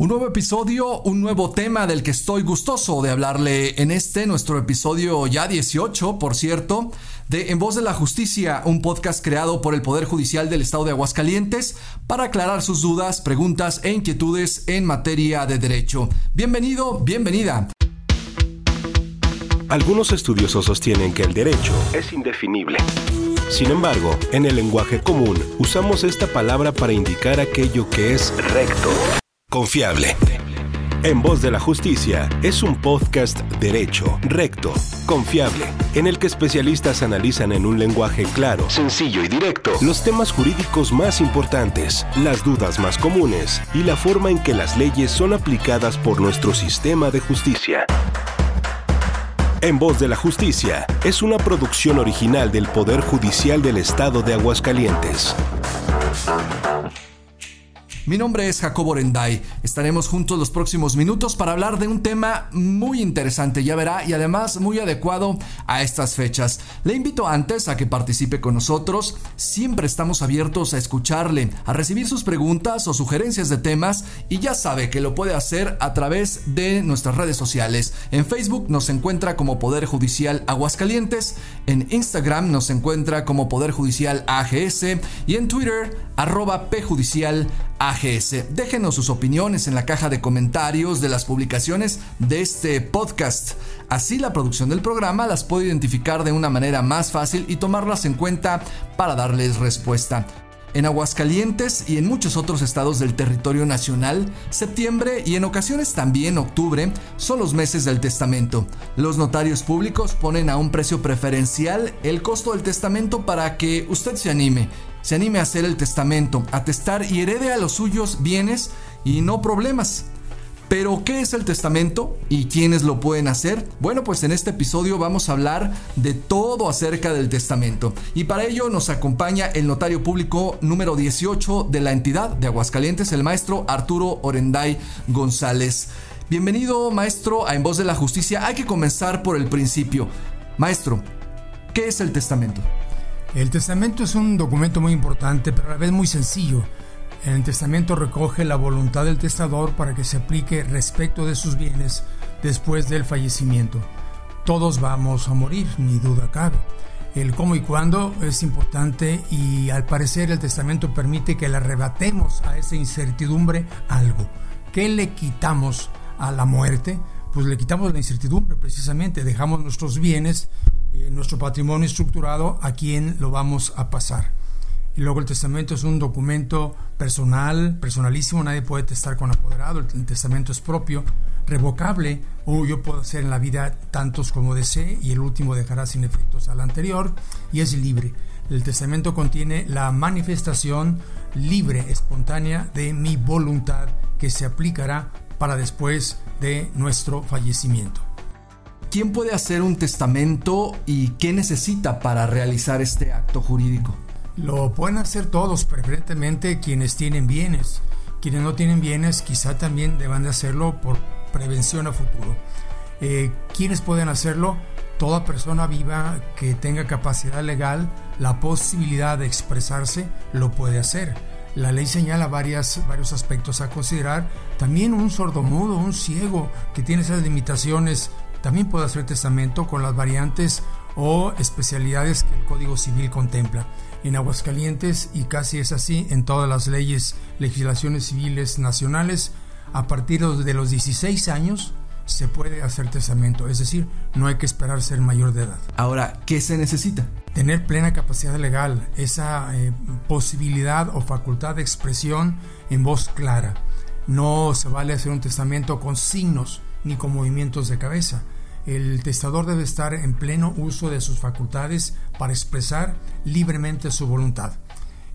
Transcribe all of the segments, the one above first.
Un nuevo episodio, un nuevo tema del que estoy gustoso de hablarle en este, nuestro episodio ya 18, por cierto, de En Voz de la Justicia, un podcast creado por el Poder Judicial del Estado de Aguascalientes para aclarar sus dudas, preguntas e inquietudes en materia de derecho. Bienvenido, bienvenida. Algunos estudiosos sostienen que el derecho es indefinible. Sin embargo, en el lenguaje común usamos esta palabra para indicar aquello que es recto Confiable. En Voz de la Justicia es un podcast derecho, recto, confiable, en el que especialistas analizan en un lenguaje claro, sencillo y directo los temas jurídicos más importantes, las dudas más comunes y la forma en que las leyes son aplicadas por nuestro sistema de justicia. En Voz de la Justicia es una producción original del Poder Judicial del Estado de Aguascalientes. Mi nombre es Jacobo Orenday. Estaremos juntos los próximos minutos para hablar de un tema muy interesante, ya verá, y además muy adecuado a estas fechas. Le invito antes a que participe con nosotros. Siempre estamos abiertos a escucharle, a recibir sus preguntas o sugerencias de temas y ya sabe que lo puede hacer a través de nuestras redes sociales. En Facebook nos encuentra como Poder Judicial Aguascalientes, en Instagram nos encuentra como Poder Judicial AGS y en Twitter arroba pjudicial AGS. Déjenos sus opiniones en la caja de comentarios de las publicaciones de este podcast. Así la producción del programa las puede identificar de una manera más fácil y tomarlas en cuenta para darles respuesta. En Aguascalientes y en muchos otros estados del territorio nacional, septiembre y en ocasiones también octubre son los meses del testamento. Los notarios públicos ponen a un precio preferencial el costo del testamento para que usted se anime se anime a hacer el testamento, a testar y herede a los suyos bienes y no problemas. Pero, ¿qué es el testamento y quiénes lo pueden hacer? Bueno, pues en este episodio vamos a hablar de todo acerca del testamento. Y para ello nos acompaña el notario público número 18 de la entidad de Aguascalientes, el maestro Arturo Orenday González. Bienvenido, maestro, a En Voz de la Justicia. Hay que comenzar por el principio. Maestro, ¿qué es el testamento? El testamento es un documento muy importante, pero a la vez muy sencillo. El testamento recoge la voluntad del testador para que se aplique respecto de sus bienes después del fallecimiento. Todos vamos a morir, ni duda cabe. El cómo y cuándo es importante y al parecer el testamento permite que le arrebatemos a esa incertidumbre algo. ¿Qué le quitamos a la muerte? Pues le quitamos la incertidumbre precisamente, dejamos nuestros bienes eh, nuestro patrimonio estructurado a quién lo vamos a pasar. Y luego el testamento es un documento personal, personalísimo, nadie puede testar con apoderado, el testamento es propio, revocable, o yo puedo hacer en la vida tantos como desee y el último dejará sin efectos al anterior y es libre. El testamento contiene la manifestación libre, espontánea de mi voluntad que se aplicará para después de nuestro fallecimiento. ¿Quién puede hacer un testamento y qué necesita para realizar este acto jurídico? Lo pueden hacer todos, preferentemente quienes tienen bienes. Quienes no tienen bienes quizá también deban de hacerlo por prevención a futuro. Eh, ¿Quiénes pueden hacerlo? Toda persona viva que tenga capacidad legal, la posibilidad de expresarse, lo puede hacer. La ley señala varias, varios aspectos a considerar. También un sordomudo, un ciego que tiene esas limitaciones también puede hacer testamento con las variantes o especialidades que el Código Civil contempla. En Aguascalientes, y casi es así en todas las leyes, legislaciones civiles nacionales, a partir de los 16 años se puede hacer testamento, es decir, no hay que esperar ser mayor de edad. Ahora, ¿qué se necesita? Tener plena capacidad legal, esa eh, posibilidad o facultad de expresión en voz clara. No se vale hacer un testamento con signos, ni con movimientos de cabeza. El testador debe estar en pleno uso de sus facultades para expresar libremente su voluntad.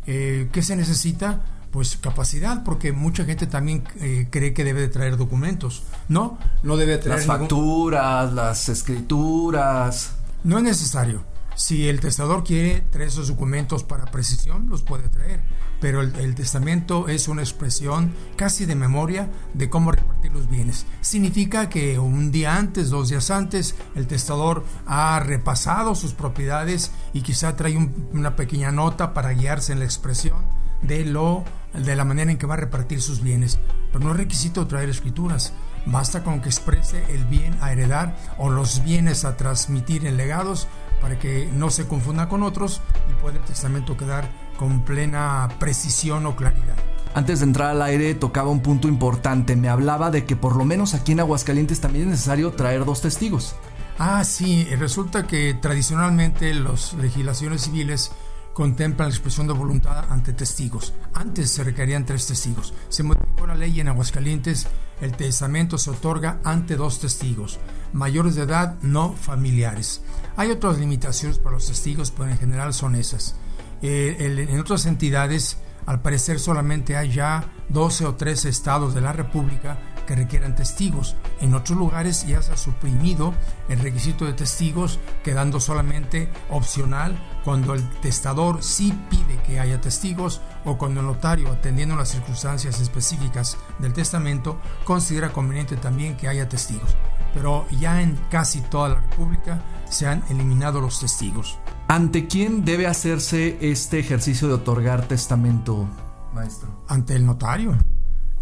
Eh, ¿Qué se necesita? Pues capacidad, porque mucha gente también eh, cree que debe de traer documentos. No, no debe traer. Las facturas, las escrituras. No es necesario. Si el testador quiere traer esos documentos para precisión, los puede traer pero el, testamento es una expresión casi de memoria de cómo repartir los bienes. Significa que un día antes, dos días antes, el testador ha repasado sus propiedades y quizá trae una pequeña nota para guiarse en la expresión de lo de la manera en que va a repartir sus bienes. Pero no es requisito traer escrituras. Basta con que exprese el bien a heredar o los bienes a transmitir en legados para que no se confunda con otros y pueda el testamento quedar con plena precisión o claridad. Antes de entrar al aire tocaba un punto importante, me hablaba de que por lo menos aquí en Aguascalientes también es necesario traer dos testigos. Ah, sí, resulta que tradicionalmente las legislaciones civiles contemplan la expresión de voluntad ante testigos. Antes se requerían tres testigos. Se modificó la ley en Aguascalientes, el testamento se otorga ante dos testigos, mayores de edad, no familiares. Hay otras limitaciones para los testigos, pero en general son esas. Eh, en otras entidades, al parecer solamente hay ya 12 o 13 estados de la República que requieran testigos. En otros lugares ya se ha suprimido el requisito de testigos, quedando solamente opcional cuando el testador sí pide que haya testigos o cuando el notario, atendiendo las circunstancias específicas del testamento, considera conveniente también que haya testigos. Pero ya en casi toda la República se han eliminado los testigos. ¿Ante quién debe hacerse este ejercicio de otorgar testamento, maestro? Ante el notario.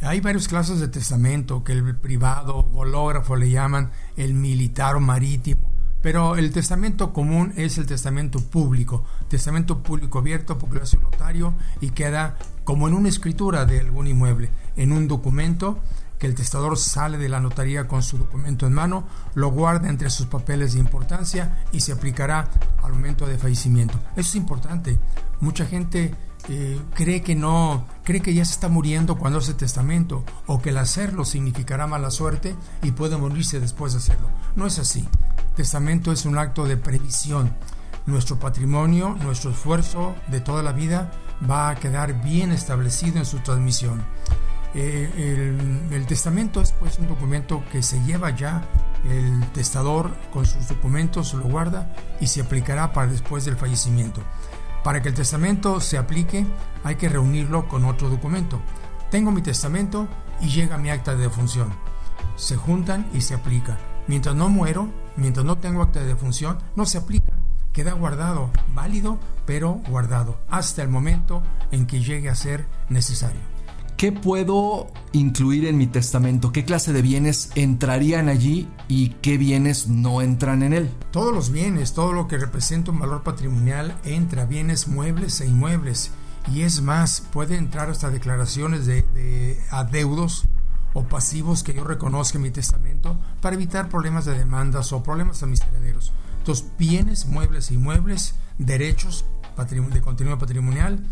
Hay varias clases de testamento, que el privado, hológrafo le llaman, el militar o marítimo, pero el testamento común es el testamento público, testamento público abierto porque lo hace un notario y queda como en una escritura de algún inmueble, en un documento que el testador sale de la notaría con su documento en mano, lo guarda entre sus papeles de importancia y se aplicará al momento de fallecimiento. Eso es importante. Mucha gente eh, cree que no, cree que ya se está muriendo cuando hace testamento o que el hacerlo significará mala suerte y puede morirse después de hacerlo. No es así. Testamento es un acto de previsión. Nuestro patrimonio, nuestro esfuerzo de toda la vida va a quedar bien establecido en su transmisión. Eh, el, el, testamento es pues un documento que se lleva ya el testador con sus documentos, lo guarda y se aplicará para después del fallecimiento. Para que el testamento se aplique hay que reunirlo con otro documento. Tengo mi testamento y llega mi acta de defunción. Se juntan y se aplica. Mientras no muero, mientras no tengo acta de defunción, no se aplica. Queda guardado, válido, pero guardado, hasta el momento en que llegue a ser necesario. ¿Qué puedo incluir en mi testamento? ¿Qué clase de bienes entrarían allí y qué bienes no entran en él? Todos los bienes, todo lo que representa un valor patrimonial entra, bienes muebles e inmuebles. Y es más, puede entrar hasta declaraciones de, adeudos o pasivos que yo reconozca en mi testamento para evitar problemas de demandas o problemas administrativos. Entonces, bienes, muebles e inmuebles, derechos de contenido patrimonial,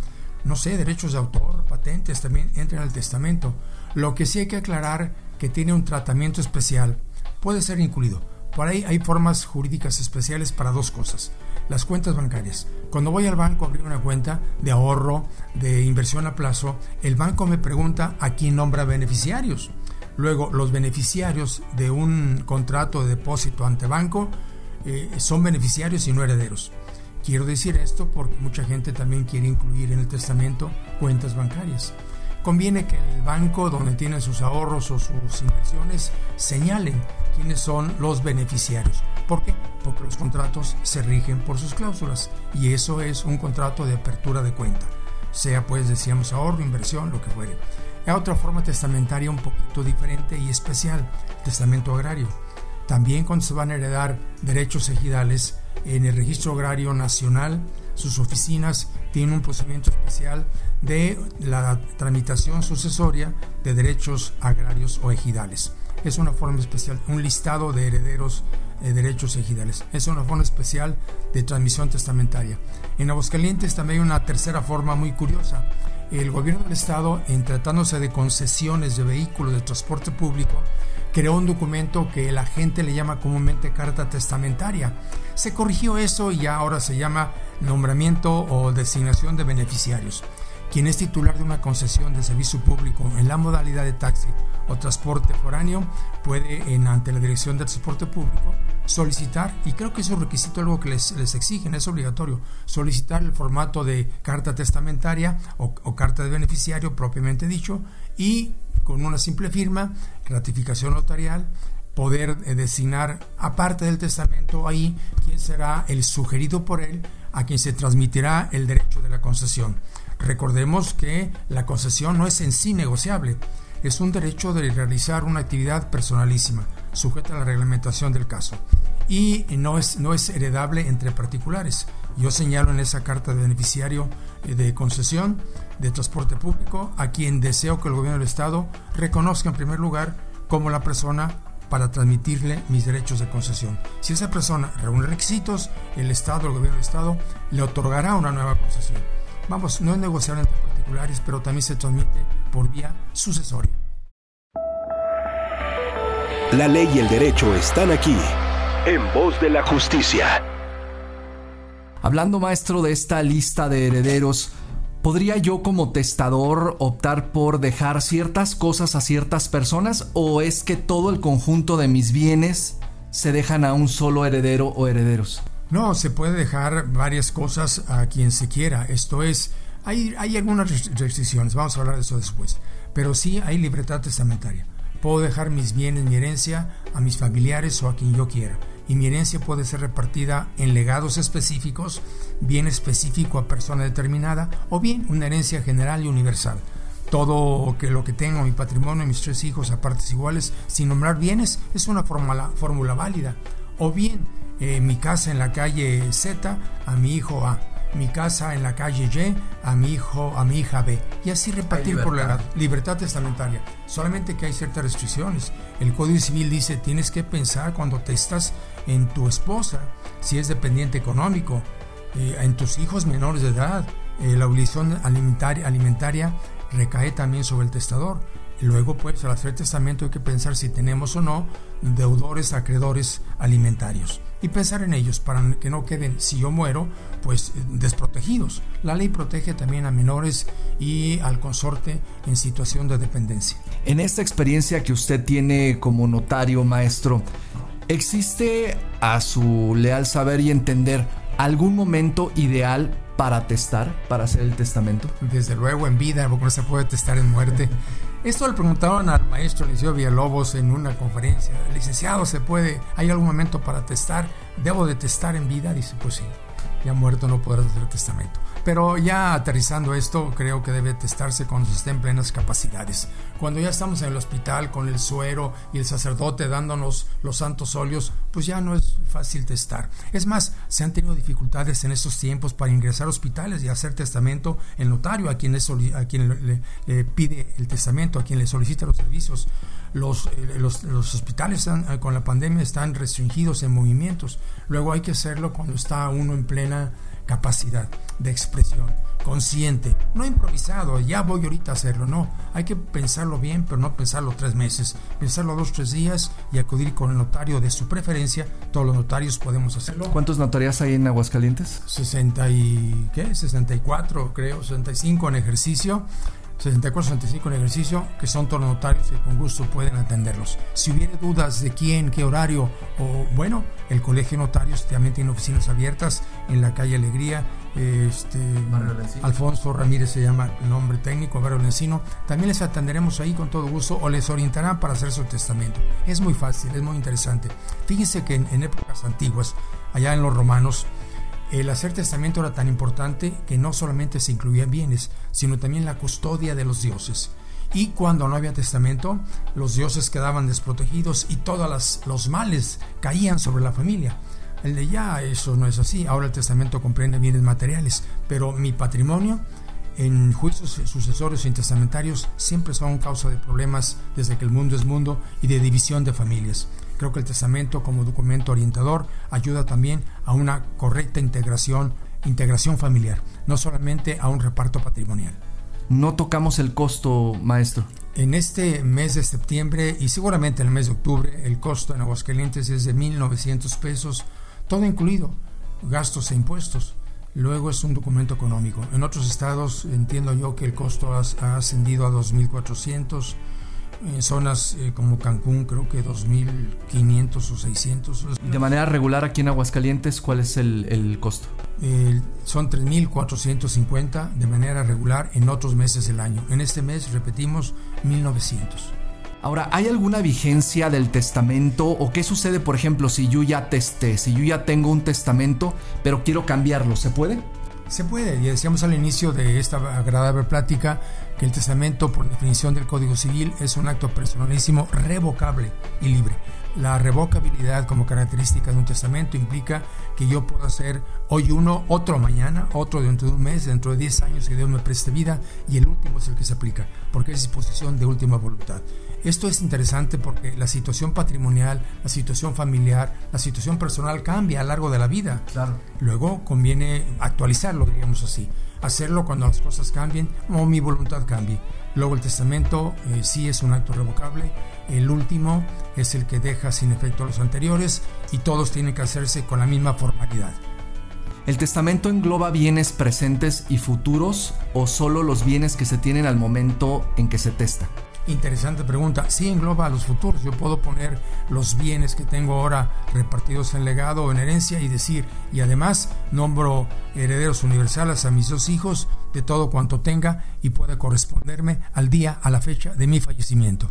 no sé, derechos de autor, patentes también entran al testamento. Lo que sí hay que aclarar que tiene un tratamiento especial puede ser incluido. Por ahí hay formas jurídicas especiales para dos cosas. Las cuentas bancarias. Cuando voy al banco a abrir una cuenta de ahorro, de inversión a plazo, el banco me pregunta a quién nombra beneficiarios. Luego, los beneficiarios de un contrato de depósito ante banco eh, son beneficiarios y no herederos. Quiero decir esto porque mucha gente también quiere incluir en el testamento cuentas bancarias. Conviene que el banco donde tienen sus ahorros o sus inversiones señalen quiénes son los beneficiarios. ¿Por qué? Porque los contratos se rigen por sus cláusulas y eso es un contrato de apertura de cuenta. Sea pues, decíamos, ahorro, inversión, lo que fuere. Hay otra forma testamentaria un poquito diferente y especial, testamento agrario. También cuando se van a heredar derechos ejidales, en el Registro Agrario Nacional, sus oficinas tienen un procedimiento especial de la tramitación sucesoria de derechos agrarios o ejidales. Es una forma especial, un listado de herederos de derechos ejidales. Es una forma especial de transmisión testamentaria. En Aguascalientes también hay una tercera forma muy curiosa. El gobierno del estado, en tratándose de concesiones de vehículos de transporte público, creó un documento que la gente le llama comúnmente carta testamentaria. Se corrigió eso y ahora se llama nombramiento o designación de beneficiarios. Quien es titular de una concesión de servicio público en la modalidad de taxi o transporte foráneo puede, en, ante la Dirección de Transporte Público, solicitar, y creo que es un requisito algo que les, les exigen, es obligatorio, solicitar el formato de carta testamentaria o carta de beneficiario propiamente dicho y con una simple firma, ratificación notarial, poder eh, designar, aparte del testamento, ahí quién será el sugerido por él a quien se transmitirá el derecho de la concesión. Recordemos que la concesión no es en sí negociable, es un derecho de realizar una actividad personalísima, sujeta a la reglamentación del caso, y no es, no es heredable entre particulares. Yo señalo en esa carta de beneficiario eh, de concesión de transporte público a quien deseo que el gobierno del Estado reconozca en primer lugar como la persona para transmitirle mis derechos de concesión. Si esa persona reúne requisitos, el Estado, el gobierno del Estado, le otorgará una nueva concesión. Vamos, no es negociable entre particulares, pero también se transmite por vía sucesoria. La ley y el derecho están aquí, en voz de la justicia. Hablando, maestro, de esta lista de herederos, ¿podría yo como testador optar por dejar ciertas cosas a ciertas personas o es que todo el conjunto de mis bienes se dejan a un solo heredero o herederos? No, se puede dejar varias cosas a quien se quiera. Esto es, hay, hay algunas restricciones, vamos a hablar de eso después, pero sí hay libertad testamentaria. Puedo dejar mis bienes, mi herencia, a mis familiares o a quien yo quiera. Y mi herencia puede ser repartida en legados específicos, bien específico a persona determinada, o bien una herencia general y universal. Todo lo que tengo, mi patrimonio, mis tres hijos a partes iguales, sin nombrar bienes, es una fórmula, fórmula válida. O bien eh, mi casa en la calle Z a mi hijo A mi casa en la calle Y a mi hijo, a mi hija B. Y así repartir por la libertad testamentaria. Solamente que hay ciertas restricciones. El Código Civil dice tienes que pensar cuando te estás en tu esposa, si es dependiente económico, eh, en tus hijos menores de edad. Eh, la obligación alimentaria, alimentaria recae también sobre el testador. Luego, pues, al hacer testamento hay que pensar si tenemos o no deudores, acreedores alimentarios y pensar en ellos para que no queden, si yo muero, pues desprotegidos. La ley protege también a menores y al consorte en situación de dependencia. En esta experiencia que usted tiene como notario, maestro, ¿existe a su leal saber y entender algún momento ideal para testar, para hacer el testamento? Desde luego en vida, porque no se puede testar en muerte. Esto le preguntaron al maestro Liceo Villalobos en una conferencia. Licenciado, ¿se puede? ¿Hay algún momento para testar? ¿Debo de testar en vida? Dice, pues sí, ya muerto no podrás hacer testamento. Pero ya aterrizando esto, creo que debe testarse cuando se estén plenas capacidades. Cuando ya estamos en el hospital con el suero y el sacerdote dándonos los santos óleos, pues ya no es fácil testar. Es más, se han tenido dificultades en estos tiempos para ingresar a hospitales y hacer testamento el notario a quien, le, a quien pide el testamento, a quien le solicita los servicios. Los, eh, los, hospitales eh, con la pandemia están restringidos en movimientos. Luego hay que hacerlo cuando está uno en plena capacidad de expresión, consciente, no improvisado, ya voy ahorita a hacerlo, no, hay que pensarlo bien, pero no pensarlo tres meses, pensarlo dos, tres días y acudir con el notario de su preferencia, todos los notarios podemos hacerlo. ¿Cuántos notarias hay en Aguascalientes? 60 y, ¿qué? 64 creo, 65 en ejercicio 64-65 en ejercicio, que son todos los notarios y con gusto pueden atenderlos. Si hubiera dudas de quién, qué horario, o bueno, el Colegio de Notarios también tiene oficinas abiertas en la calle Alegría. Este, Alfonso Ramírez se llama el nombre técnico, Barrio Lencino. También les atenderemos ahí con todo gusto o les orientarán para hacer su testamento. Es muy fácil, es muy interesante. Fíjense que en épocas antiguas, allá en los romanos, el hacer testamento era tan importante que no solamente se incluían bienes, sino también la custodia de los dioses. Y cuando no había testamento, los dioses quedaban desprotegidos y todos los males caían sobre la familia. El de ya eso no es así. Ahora el testamento comprende bienes materiales, pero mi patrimonio en juicios sucesorios e intestamentarios siempre son causa de problemas desde que el mundo es mundo y de división de familias. Creo que el testamento como documento orientador ayuda también a una correcta integración, integración familiar, no solamente a un reparto patrimonial. No tocamos el costo, maestro. En este mes de septiembre y seguramente en el mes de octubre, el costo en Aguascalientes es de 1.900 pesos, todo incluido, gastos e impuestos. Luego es un documento económico. En otros estados entiendo yo que el costo ha, ascendido a 2.400 en zonas eh, como Cancún creo que 2.500 o 600. De manera regular aquí en Aguascalientes, ¿cuál es el, costo? son 3.450 de manera regular en otros meses del año. En este mes, repetimos, 1.900. Ahora, ¿hay alguna vigencia del testamento o qué sucede, por ejemplo, si yo ya testé, si yo ya tengo un testamento, pero quiero cambiarlo, ¿se puede? Se puede, y decíamos al inicio de esta agradable plática que el testamento, por definición del Código Civil, es un acto personalísimo revocable y libre. La revocabilidad como característica de un testamento implica que yo puedo hacer hoy uno, otro mañana, otro dentro de un mes, dentro de 10 años que Dios me preste vida y el último es el que se aplica, porque es disposición de última voluntad. Esto es interesante porque la situación patrimonial, la situación familiar, la situación personal cambia a lo largo de la vida. Claro. Luego conviene actualizarlo, diríamos así. Hacerlo cuando las cosas cambien o mi voluntad cambie. Luego el testamento eh, sí es un acto revocable. El último es el que deja sin efecto los anteriores y todos tienen que hacerse con la misma formalidad. ¿El testamento engloba bienes presentes y futuros o solo los bienes que se tienen al momento en que se testa? Interesante pregunta. Sí engloba a los futuros. Yo puedo poner los bienes que tengo ahora repartidos en legado o en herencia y decir, y además nombro herederos universales a mis dos hijos de todo cuanto tenga y pueda corresponderme al día, a la fecha de mi fallecimiento.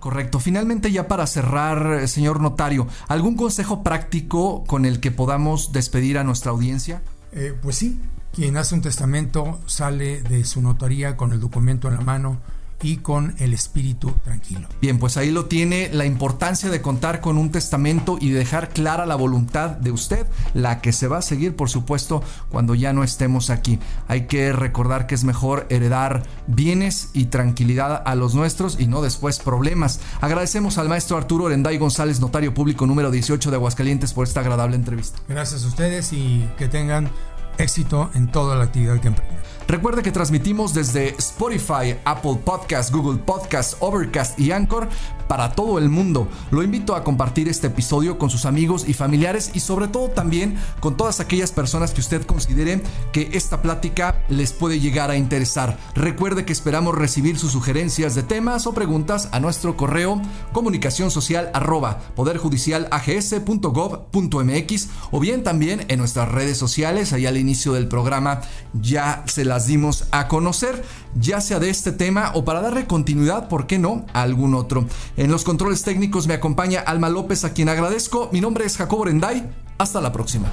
Correcto. Finalmente, ya para cerrar, señor notario, ¿algún consejo práctico con el que podamos despedir a nuestra audiencia? Eh, pues sí, quien hace un testamento sale de su notaría con el documento en la mano y con el espíritu tranquilo. Bien, pues ahí lo tiene la importancia de contar con un testamento y dejar clara la voluntad de usted, la que se va a seguir, por supuesto, cuando ya no estemos aquí. Hay que recordar que es mejor heredar bienes y tranquilidad a los nuestros y no después problemas. Agradecemos al maestro Arturo Orenday González, notario público número 18 de Aguascalientes, por esta agradable entrevista. Gracias a ustedes y que tengan éxito en toda la actividad que emprenden. Recuerde que transmitimos desde Spotify, Apple Podcast, Google Podcast, Overcast y Anchor para todo el mundo. Lo invito a compartir este episodio con sus amigos y familiares y sobre todo también con todas aquellas personas que usted considere que esta plática les puede llegar a interesar. Recuerde que esperamos recibir sus sugerencias de temas o preguntas a nuestro correo comunicación social arroba poderjudicialags.gov.mx o bien también en nuestras redes sociales. Ahí al inicio del programa ya se las dimos a conocer, ya sea de este tema o para darle continuidad, ¿por qué no?, a algún otro. En los controles técnicos me acompaña Alma López, a quien agradezco. Mi nombre es Jacobo Renday. Hasta la próxima.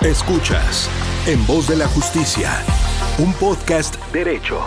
Escuchas En Voz de la Justicia, un podcast derecho.